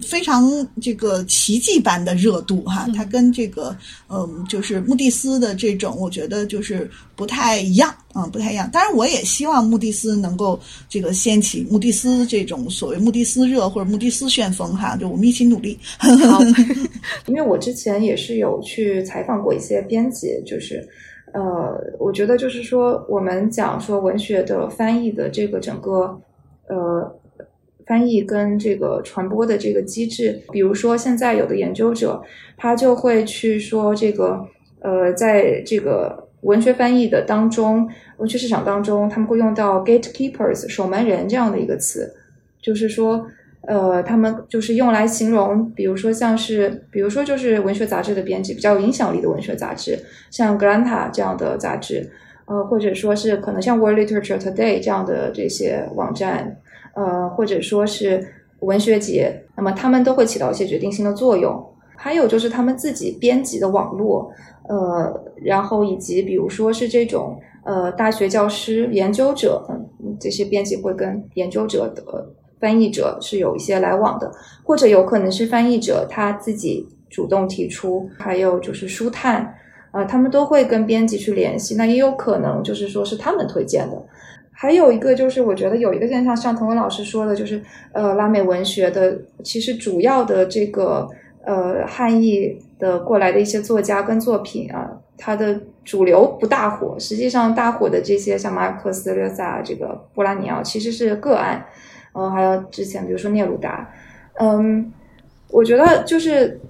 非常这个奇迹般的热度哈，它跟这个嗯，就是穆蒂斯的这种，我觉得就是不太一样啊，不太一样。当然，我也希望穆蒂斯能够这个掀起穆蒂斯这种所谓穆蒂斯热或者穆蒂斯旋风哈，就我们一起努力。好，因为我之前也是有去采访过一些编辑，就是呃，我觉得就是说，我们讲说文学的翻译的这个整个呃。翻译跟这个传播的这个机制，比如说现在有的研究者，他就会去说这个，呃，在这个文学翻译的当中，文学市场当中，他们会用到 gatekeepers 守门人这样的一个词，就是说，呃，他们就是用来形容，比如说像是，比如说就是文学杂志的编辑，比较有影响力的文学杂志，像 Granta 这样的杂志，呃，或者说是可能像 World Literature Today 这样的这些网站。呃，或者说是文学节，那么他们都会起到一些决定性的作用。还有就是他们自己编辑的网络，呃，然后以及比如说是这种呃大学教师、研究者，嗯，这些编辑会跟研究者的翻译者是有一些来往的，或者有可能是翻译者他自己主动提出。还有就是书探，啊，他们都会跟编辑去联系。那也有可能就是说是他们推荐的。还有一个就是，我觉得有一个现象，像滕文老师说的，就是呃，拉美文学的其实主要的这个呃汉译的过来的一些作家跟作品啊，它的主流不大火。实际上大火的这些像马尔克斯、略萨、这个波拉尼奥，其实是个案。嗯，还有之前比如说聂鲁达，嗯，我觉得就是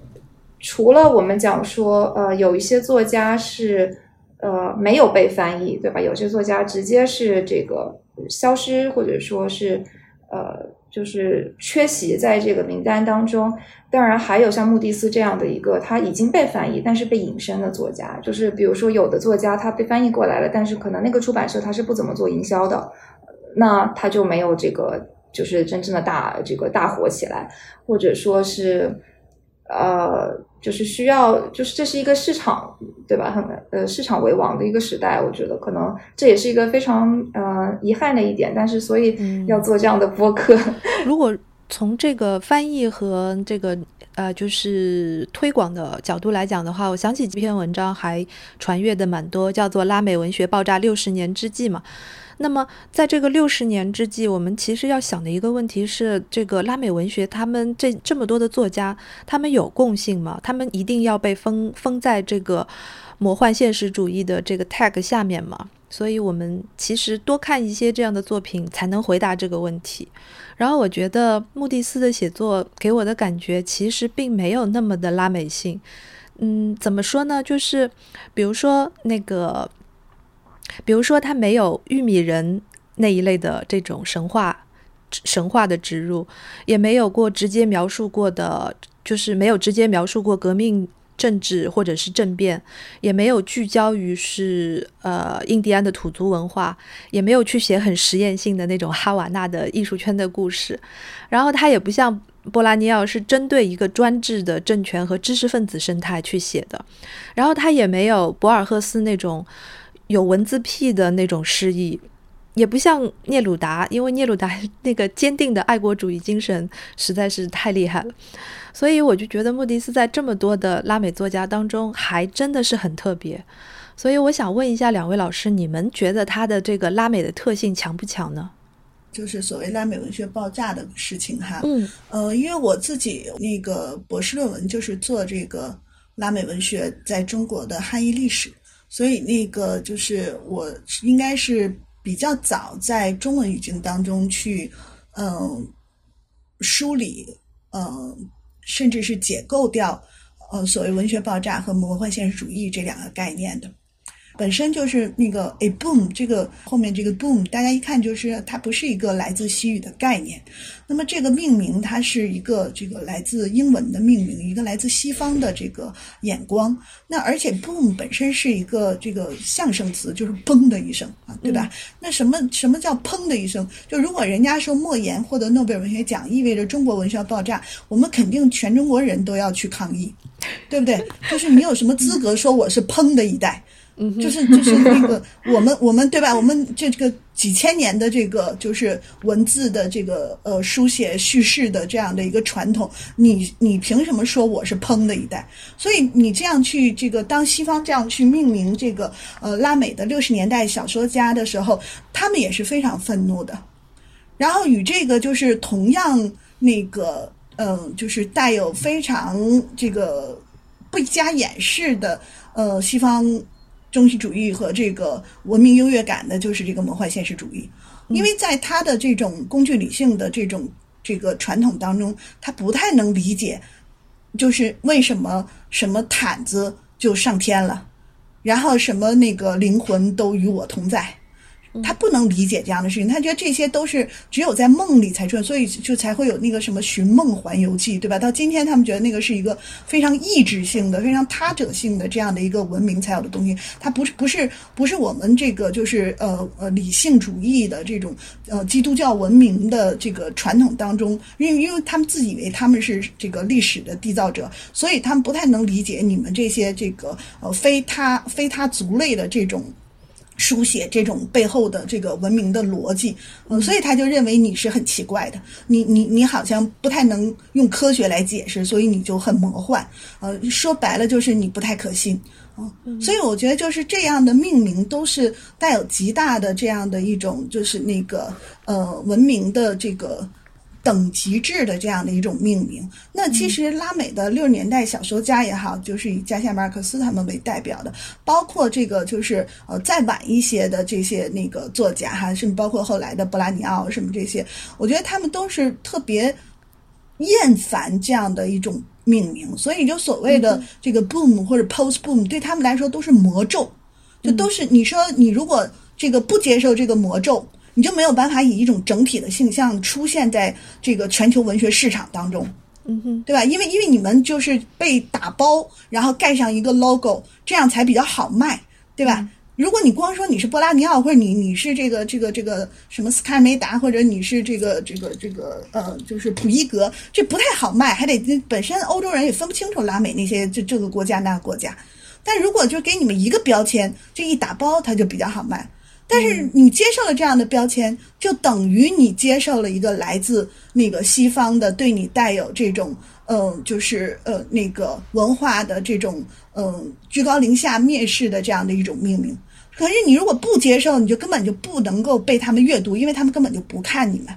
除了我们讲说呃，有一些作家是。呃，没有被翻译，对吧？有些作家直接是这个消失，或者说是呃，就是缺席在这个名单当中。当然，还有像穆蒂斯这样的一个他已经被翻译，但是被隐身的作家，就是比如说有的作家他被翻译过来了，但是可能那个出版社他是不怎么做营销的，那他就没有这个就是真正的大这个大火起来，或者说是呃。就是需要，就是这是一个市场，对吧？很呃，市场为王的一个时代，我觉得可能这也是一个非常呃遗憾的一点。但是，所以要做这样的播客。如果从这个翻译和这个呃，就是推广的角度来讲的话，我想起这篇文章还传阅的蛮多，叫做《拉美文学爆炸六十年之际》嘛。那么，在这个六十年之际，我们其实要想的一个问题是：这个拉美文学，他们这这么多的作家，他们有共性吗？他们一定要被封封在这个魔幻现实主义的这个 tag 下面吗？所以，我们其实多看一些这样的作品，才能回答这个问题。然后，我觉得穆蒂斯的写作给我的感觉，其实并没有那么的拉美性。嗯，怎么说呢？就是比如说那个。比如说，他没有玉米人那一类的这种神话、神话的植入，也没有过直接描述过的，就是没有直接描述过革命政治或者是政变，也没有聚焦于是呃印第安的土族文化，也没有去写很实验性的那种哈瓦那的艺术圈的故事。然后他也不像波拉尼奥是针对一个专制的政权和知识分子生态去写的，然后他也没有博尔赫斯那种。有文字癖的那种诗意，也不像聂鲁达，因为聂鲁达 那个坚定的爱国主义精神实在是太厉害了，所以我就觉得穆迪斯在这么多的拉美作家当中还真的是很特别。所以我想问一下两位老师，你们觉得他的这个拉美的特性强不强呢？就是所谓拉美文学爆炸的事情哈。嗯，呃，因为我自己那个博士论文就是做这个拉美文学在中国的汉译历史。所以那个就是我应该是比较早在中文语境当中去，嗯，梳理，嗯，甚至是解构掉，呃，所谓文学爆炸和魔幻现实主义这两个概念的。本身就是那个 a boom，这个后面这个 boom，大家一看就是它不是一个来自西语的概念。那么这个命名它是一个这个来自英文的命名，一个来自西方的这个眼光。那而且 boom 本身是一个这个象声词，就是砰的一声啊，对吧？那什么什么叫砰的一声？就如果人家说莫言获得诺贝尔文学奖，意味着中国文学要爆炸，我们肯定全中国人都要去抗议，对不对？就是你有什么资格说我是砰的一代？就是就是那个我们我们对吧？我们这这个几千年的这个就是文字的这个呃书写叙事的这样的一个传统，你你凭什么说我是烹的一代？所以你这样去这个当西方这样去命名这个呃拉美的六十年代小说家的时候，他们也是非常愤怒的。然后与这个就是同样那个嗯，就是带有非常这个不加掩饰的呃西方。中心主义和这个文明优越感的，就是这个魔幻现实主义，因为在他的这种工具理性的这种这个传统当中，他不太能理解，就是为什么什么毯子就上天了，然后什么那个灵魂都与我同在。他不能理解这样的事情，他觉得这些都是只有在梦里才出现，所以就才会有那个什么《寻梦环游记》，对吧？到今天，他们觉得那个是一个非常意志性的、非常他者性的这样的一个文明才有的东西。它不是不是不是我们这个就是呃呃理性主义的这种呃基督教文明的这个传统当中，因为因为他们自以为他们是这个历史的缔造者，所以他们不太能理解你们这些这个呃非他非他族类的这种。书写这种背后的这个文明的逻辑，嗯，所以他就认为你是很奇怪的，你你你好像不太能用科学来解释，所以你就很魔幻，呃，说白了就是你不太可信，嗯，所以我觉得就是这样的命名都是带有极大的这样的一种就是那个呃文明的这个。等级制的这样的一种命名，那其实拉美的六十年代小说家也好，就是以加西亚马尔克斯他们为代表的，包括这个就是呃再晚一些的这些那个作家哈，甚至包括后来的布拉尼奥什么这些，我觉得他们都是特别厌烦这样的一种命名，所以就所谓的这个 boom 或者 post boom 对他们来说都是魔咒，就都是你说你如果这个不接受这个魔咒。你就没有办法以一种整体的形象出现在这个全球文学市场当中，嗯哼，对吧？因为因为你们就是被打包，然后盖上一个 logo，这样才比较好卖，对吧？如果你光说你是波拉尼奥，或者你你是这个这个这个什么斯卡梅达，或者你是这个这个这个呃，就是普伊格，这不太好卖，还得本身欧洲人也分不清楚拉美那些这这个国家那个国家。但如果就给你们一个标签，这一打包，它就比较好卖。但是你接受了这样的标签，就等于你接受了一个来自那个西方的对你带有这种嗯，就是呃那个文化的这种嗯居高临下蔑视的这样的一种命名。可是你如果不接受，你就根本就不能够被他们阅读，因为他们根本就不看你们。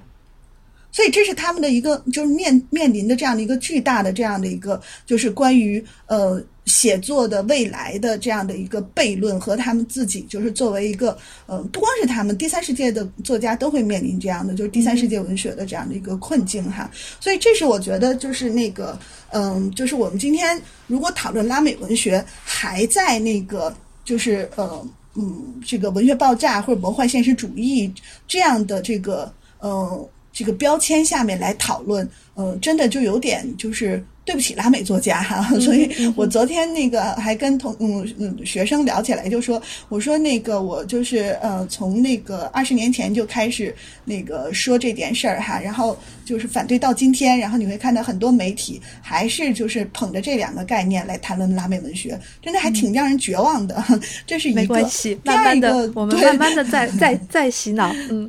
所以这是他们的一个就是面面临的这样的一个巨大的这样的一个就是关于呃。写作的未来的这样的一个悖论和他们自己，就是作为一个呃，不光是他们，第三世界的作家都会面临这样的，就是第三世界文学的这样的一个困境哈。所以这是我觉得就是那个嗯，就是我们今天如果讨论拉美文学，还在那个就是呃嗯这个文学爆炸或者魔幻现实主义这样的这个呃这个标签下面来讨论，呃，真的就有点就是。对不起，拉美作家哈，所以我昨天那个还跟同嗯嗯学生聊起来，就说我说那个我就是呃从那个二十年前就开始那个说这件事儿哈，然后就是反对到今天，然后你会看到很多媒体还是就是捧着这两个概念来谈论拉美文学，真的还挺让人绝望的。这是一个没关系，慢慢的我们慢慢的在在在洗脑。嗯，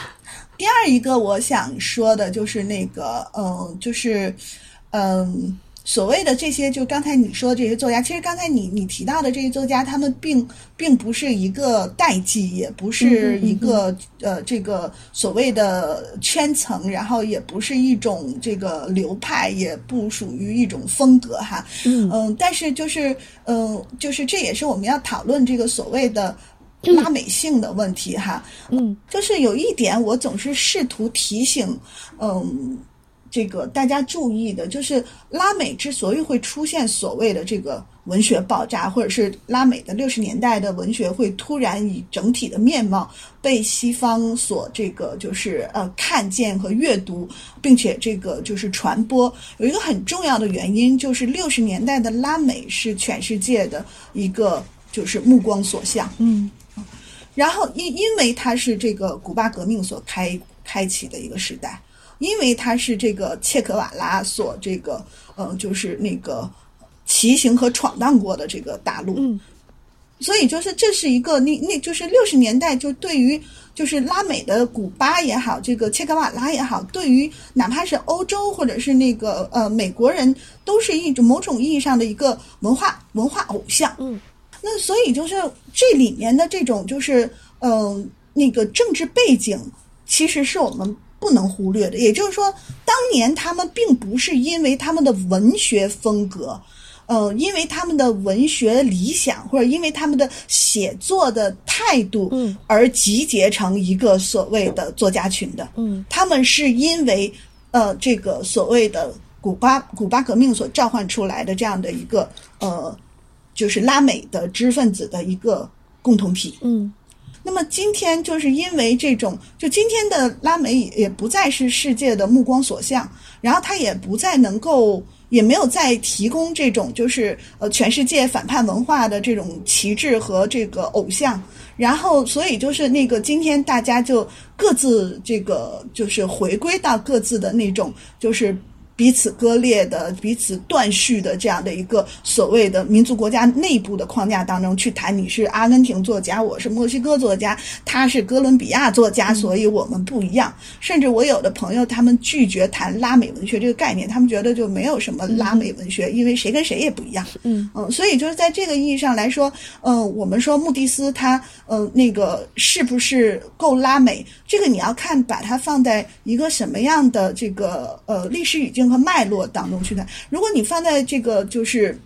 第二一个我想说的就是那个嗯就是。嗯，所谓的这些，就刚才你说的这些作家，其实刚才你你提到的这些作家，他们并并不是一个代际，也不是一个呃这个所谓的圈层，然后也不是一种这个流派，也不属于一种风格哈。嗯，但是就是嗯，就是这也是我们要讨论这个所谓的拉美性的问题哈。嗯，就是有一点，我总是试图提醒，嗯。这个大家注意的就是，拉美之所以会出现所谓的这个文学爆炸，或者是拉美的六十年代的文学会突然以整体的面貌被西方所这个就是呃看见和阅读，并且这个就是传播，有一个很重要的原因就是六十年代的拉美是全世界的一个就是目光所向，嗯，然后因因为它是这个古巴革命所开开启的一个时代。因为他是这个切格瓦拉所这个呃，就是那个骑行和闯荡过的这个大陆，嗯，所以就是这是一个那那就是六十年代就对于就是拉美的古巴也好，这个切格瓦拉也好，对于哪怕是欧洲或者是那个呃美国人，都是一种某种意义上的一个文化文化偶像，嗯，那所以就是这里面的这种就是嗯那个政治背景，其实是我们。不能忽略的，也就是说，当年他们并不是因为他们的文学风格，呃，因为他们的文学理想，或者因为他们的写作的态度，嗯，而集结成一个所谓的作家群的，嗯，他们是因为呃，这个所谓的古巴古巴革命所召唤出来的这样的一个呃，就是拉美的知识分子的一个共同体，嗯。那么今天就是因为这种，就今天的拉美也不再是世界的目光所向，然后它也不再能够，也没有再提供这种就是呃全世界反叛文化的这种旗帜和这个偶像，然后所以就是那个今天大家就各自这个就是回归到各自的那种就是彼此割裂的、彼此断续的这样的一个所谓的民族国家内部的框架当中去谈。你是阿根廷作家，我是墨西哥作家，他是哥伦比亚作家，所以我们不一样。甚至我有的朋友他们拒绝谈拉美文学这个概念，他们觉得就没有什么拉美文学，因为谁跟谁也不一样。嗯嗯，所以就是在这个意义上来说，嗯，我们说穆蒂斯他，嗯，那个是不是够拉美？这个你要看把它放在一个什么样的这个呃历史语境和脉络当中去看。如果你放在这个就是，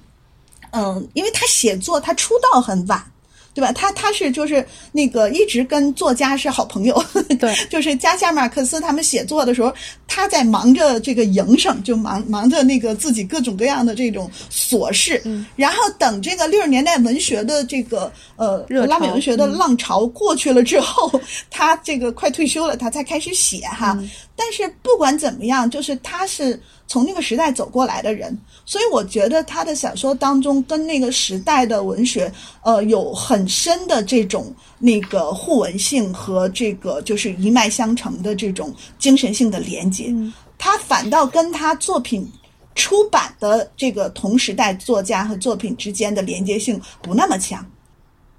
嗯，因为他写作他出道很晚。对吧？他他是就是那个一直跟作家是好朋友，对，就是加西亚马克思他们写作的时候，他在忙着这个营生，就忙忙着那个自己各种各样的这种琐事，嗯，然后等这个六十年代文学的这个呃热拉美文学的浪潮过去了之后，他这个快退休了，他才开始写哈。但是不管怎么样，就是他是从那个时代走过来的人，所以我觉得他的小说当中跟那个时代的文学，呃，有很深的这种那个互文性和这个就是一脉相承的这种精神性的连接。嗯他反倒跟他作品出版的这个同时代作家和作品之间的连接性不那么强。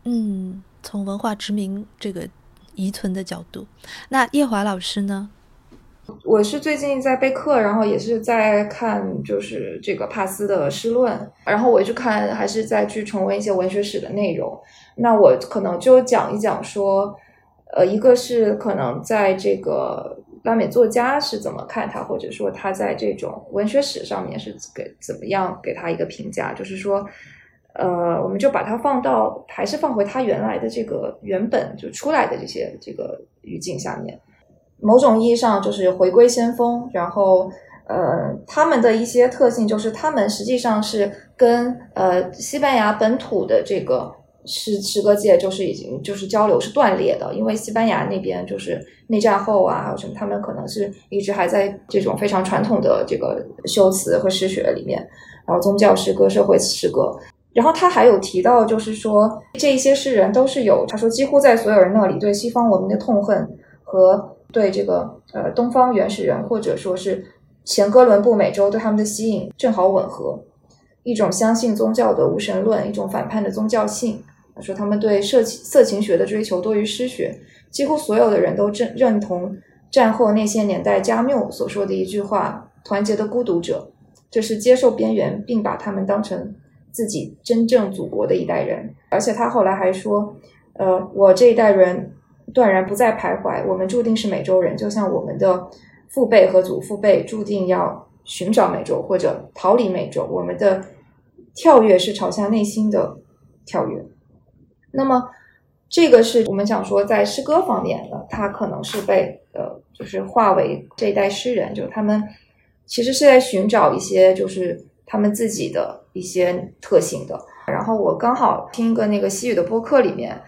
嗯，从文化殖民这个遗存的角度，那叶华老师呢？我是最近在备课，然后也是在看，就是这个帕斯的诗论，然后我去看，还是再去重温一些文学史的内容。那我可能就讲一讲说，呃，一个是可能在这个拉美作家是怎么看他，或者说他在这种文学史上面是给怎么样给他一个评价，就是说，呃，我们就把它放到还是放回他原来的这个原本就出来的这些这个语境下面。某种意义上就是回归先锋，然后呃，他们的一些特性就是他们实际上是跟呃西班牙本土的这个诗诗歌界就是已经就是交流是断裂的，因为西班牙那边就是内战后啊，还有什么，他们可能是一直还在这种非常传统的这个修辞和诗学里面，然后宗教诗歌、社会诗歌。然后他还有提到，就是说这一些诗人都是有，他说几乎在所有人那里对西方文明的痛恨和对这个呃东方原始人或者说是前哥伦布美洲对他们的吸引正好吻合，一种相信宗教的无神论，一种反叛的宗教性。说他们对色情色情学的追求多于诗学，几乎所有的人都认认同战后那些年代加缪所说的一句话：“团结的孤独者，这是接受边缘并把他们当成自己真正祖国的一代人。”而且他后来还说：“呃，我这一代人。”断然不再徘徊，我们注定是美洲人，就像我们的父辈和祖父辈注定要寻找美洲或者逃离美洲。我们的跳跃是朝向内心的跳跃。那么，这个是我们想说在诗歌方面的，他可能是被呃，就是化为这一代诗人，就是他们其实是在寻找一些就是他们自己的一些特性的。然后我刚好听一个那个西语的播客里面。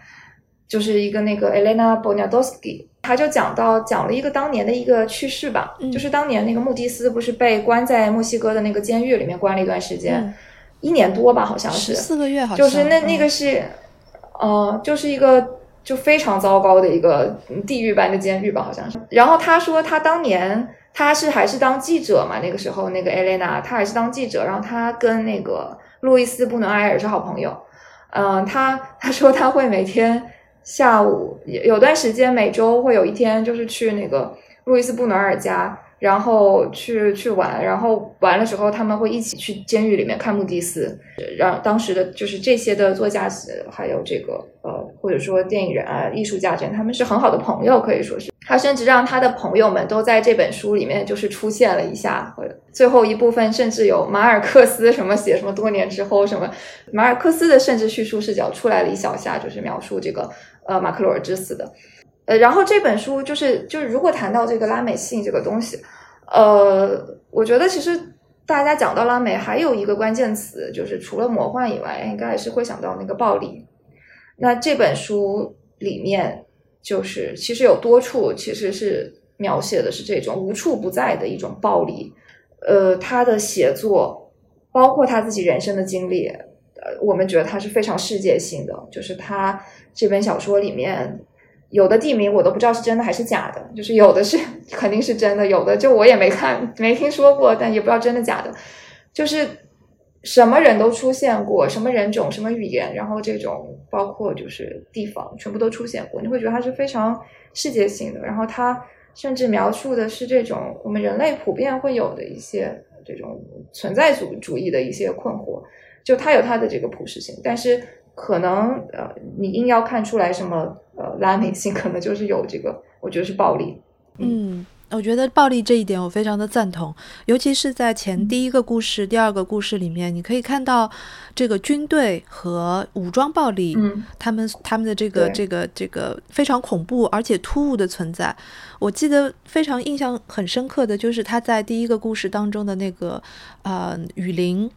就是一个那个 Elena Boniadowski，他就讲到讲了一个当年的一个趣事吧，嗯就是当年那个穆迪斯不是被关在墨西哥的那个监狱里面关了一段时间，嗯一年多吧，好像是，四个月，好像就是那那个嗯是，呃，就是一个就非常糟糕的一个嗯地狱般的监狱吧，好像是。然后他说他当年他是还是当记者嘛，那个时候那个 Elena 他还是当记者，然后他跟那个路易斯布伦埃尔是好朋友，嗯、他他说他会每天。下午有有段时间，每周会有一天，就是去那个路易斯布努尔家，然后去去玩，然后完了之后，他们会一起去监狱里面看穆迪斯，让当时的就是这些的作家，还有这个呃，或者说电影人啊、艺术家这样，他们是很好的朋友，可以说是。他甚至让他的朋友们都在这本书里面就是出现了一下，或者最后一部分甚至有马尔克斯什么写什么多年之后什么，马尔克斯的甚至叙述视角出来了一小下，就是描述这个呃马克罗尔之死的。呃，然后这本书就是就是如果谈到这个拉美性这个东西，呃，我觉得其实大家讲到拉美还有一个关键词，就是除了魔幻以外，应该还是会想到那个暴力。那这本书里面。就是其实有多处其实是描写的是这种无处不在的一种暴力，呃，他的写作包括他自己人生的经历，我们觉得它是非常世界性的。就是它这本小说里面，有的地名我都不知道是真的还是假的，就是有的是肯定是真的，有的就我也没看没听说过，但也不知道真的假的，就是什么人都出现过，什么人种、什么语言，然后这种包括就是地方全部都出现过，你会觉得它是非常世界性的，然后它甚至描述的是这种我们人类普遍会有的一些这种存在主主义的一些困惑，就它有它的这个普适性，但是可能呃，你硬要看出来什么呃拉美性，可能就是有这个，我觉得是暴力。嗯，我觉得暴力这一点我非常的赞同，尤其是在前第一个故事、第二个故事里面，你可以看到这个军队和武装暴力，嗯他们他们的这个这个这个非常恐怖而且突兀的存在。我记得非常印象很深刻的就是他在第一个故事当中的那个呃雨林，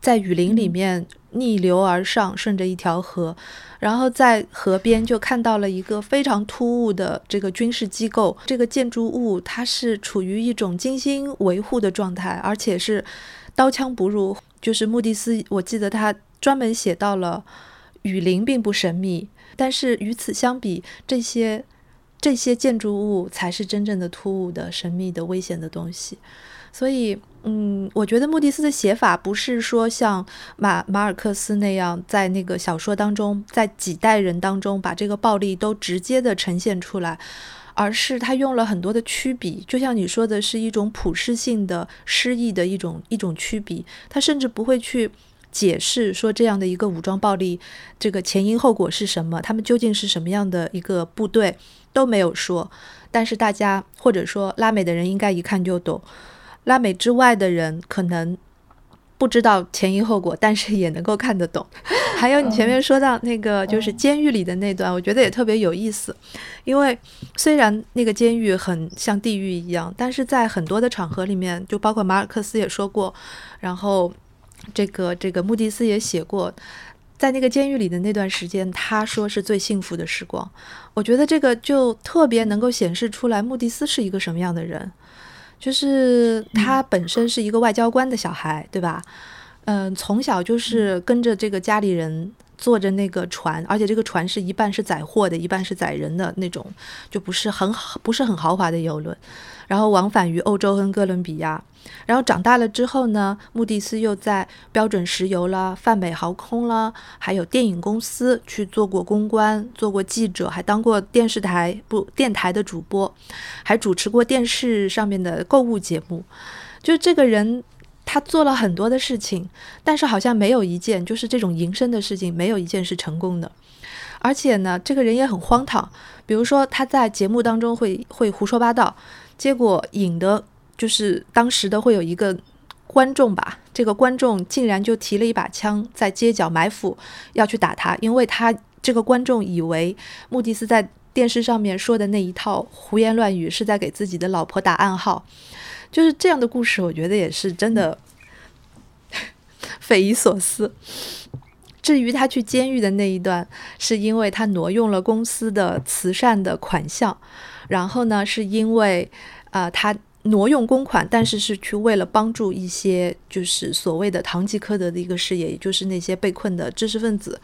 在雨林里面逆流而上，顺着一条河，然后在河边就看到了一个非常突兀的这个军事机构，这个建筑物它是处于一种精心维护的状态，而且是刀枪不入。就是穆蒂斯，我记得他专门写到了雨林并不神秘，但是与此相比，这些这些建筑物才是真正的突兀的、神秘的、危险的东西。所以，嗯，我觉得穆蒂斯的写法不是说像马马尔克斯那样，在那个小说当中，在几代人当中把这个暴力都直接的呈现出来，而是他用了很多的曲笔，就像你说的，是一种普适性的诗意的一种一种曲笔，他甚至不会去。解释说这样的一个武装暴力，这个前因后果是什么？他们究竟是什么样的一个部队都没有说，但是大家或者说拉美的人应该一看就懂。拉美之外的人可能不知道前因后果，但是也能够看得懂。还有你前面说到那个就是监狱里的那段，我觉得也特别有意思，因为虽然那个监狱很像地狱一样，但是在很多的场合里面，就包括马尔克斯也说过，然后这个这个穆迪斯也写过。在那个监狱里的那段时间，他说是最幸福的时光。我觉得这个就特别能够显示出来穆迪斯是一个什么样的人。就是他本身是一个外交官的小孩，对吧？嗯，从小就是跟着这个家里人坐着那个船，而且这个船是一半是载货的，一半是载人的那种，就不是很，不是很豪华的游轮。然后往返于欧洲跟哥伦比亚。然后长大了之后呢，穆蒂斯又在标准石油啦、泛美航空啦，还有电影公司去做过公关，做过记者，还当过电视台不电台的主播，还主持过电视上面的购物节目。就这个人，他做了很多的事情，但是好像没有一件就是这种营生的事情，没有一件是成功的。而且呢，这个人也很荒唐，比如说他在节目当中会会胡说八道，结果引得就是当时的会有一个观众吧，这个观众竟然就提了一把枪在街角埋伏要去打他，因为他这个观众以为穆迪斯在电视上面说的那一套胡言乱语是在给自己的老婆打暗号，就是这样的故事，我觉得也是真的 匪夷所思。至于他去监狱的那一段，是因为他挪用了公司的慈善的款项，然后呢，是因为啊他挪用公款，但是是去为了帮助一些就是所谓的堂吉诃德的一个事业，也就是那些被困的知识分子，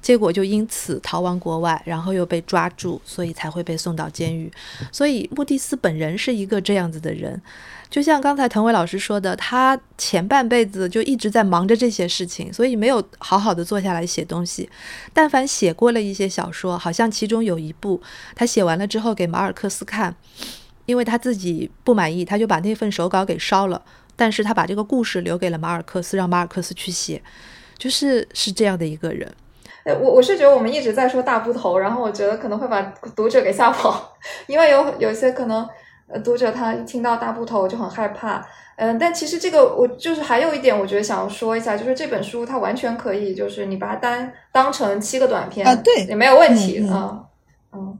结果就因此逃亡国外，然后又被抓住，所以才会被送到监狱。所以穆蒂斯本人是一个这样子的人。就像刚才滕伟老师说的，他前半辈子就一直在忙着这些事情，所以没有好好的坐下来写东西。但凡写过了一些小说，好像其中有一部他写完了之后给马尔克斯看，因为他自己不满意，他就把那份手稿给烧了。但是他把这个故事留给了马尔克斯，让马尔克斯去写，就是是这样的一个人。呃，我我是觉得我们一直在说大部头，然后我觉得可能会把读者给吓跑，因为有有些可能。呃，读者他一听到大部头就很害怕，嗯、呃，但其实这个我就是还有一点，我觉得想要说一下，就是这本书它完全可以，就是你把它当当成七个短片啊，对，也没有问题嗯啊，嗯。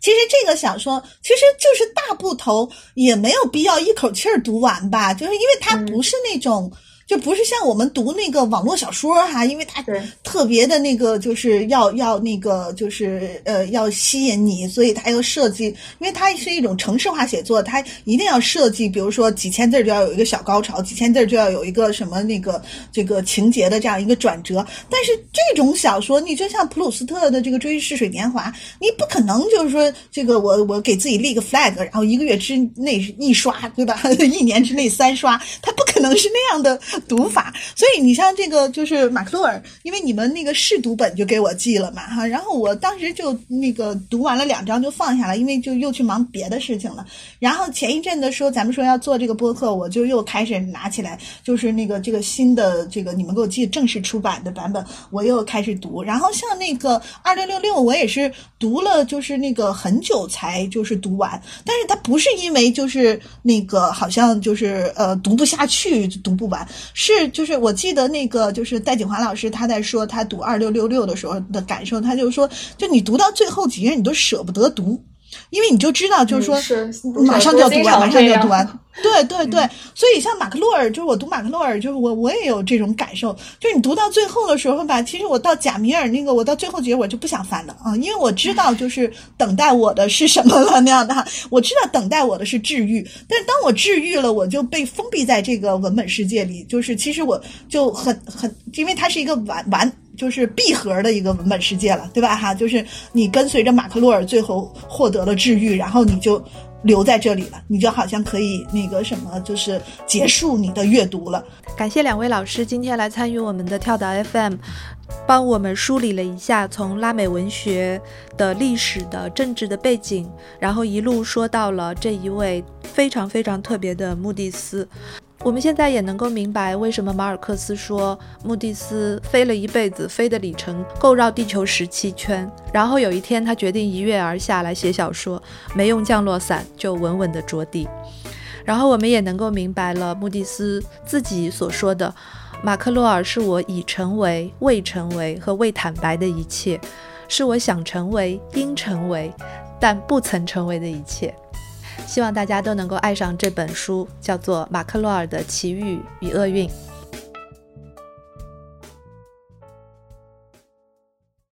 其实这个小说，其实就是大部头也没有必要一口气儿读完吧，就是因为它不是那种就不是像我们读那个网络小说哈，因为它特别的那个就是要要那个就是呃要吸引你，所以它要设计，因为它是一种城市化写作，它一定要设计，比如说几千字儿就要有一个小高潮，几千字儿就要有一个什么那个这个情节的这样一个转折。但是这种小说，你就像普鲁斯特的这个《追忆似水年华》，你不可能就是说这个我我给自己立个 flag，然后一个月之内一刷，对吧？一年之内三刷，它不可能是那样的读法。所以你像这个就是马克洛尔，因为你们那个试读本就给我寄了嘛哈，然后我当时就那个读完了两章就放下了，因为就又去忙别的事情了。然后前一阵的说咱们说要做这个播客，我就又开始拿起来，就是那个这个新的这个你们给我寄正式出版的版本，我又开始读。然后像那个二六六六，我也是读了，就是那个很久才就是读完，但是它不是因为就是那个好像就是呃读不下去读不完，是就是我记得那个就是戴锦华老师他在说他读二六六六的时候的感受，他就说就你读到最后几页你都舍不得读。因为你就知道，就是说，是马上就要读完，马上就要读完。对对嗯对，所以像马克洛尔，就是我读马克洛尔，就是我我也有这种感受，就是你读到最后的时候吧，其实我到贾米尔那个，我到最后几页我就不想翻了啊，因为我知道就是等待我的是什么了那样的哈，我知道等待我的是治愈，但是当我治愈了，我就被封闭在这个文本世界里，就是其实我就很很，因为它是一个完完。就是闭合的一个文本世界了，对吧？哈，就是你跟随着马克洛尔最后获得了治愈，然后你就留在这里了，你就好像可以那个什么，就是结束你的阅读了。感谢两位老师今天来参与我们的跳岛 FM，帮我们梳理了一下从拉美文学的历史的政治的背景，然后一路说到了这一位非常非常特别的穆蒂斯。我们现在也能够明白，为什么马尔克斯说穆蒂斯飞了一辈子，飞的里程够绕地球十七圈。然后有一天，他决定一跃而下来写小说，没用降落伞就稳稳地着地。然后我们也能够明白了穆蒂斯自己所说的：“马克洛尔是我已成为、未成为和未坦白的一切，是我想成为、应成为，但不曾成为的一切。”希望大家都能够爱上这本书，叫做《马克洛尔的奇遇与厄运》。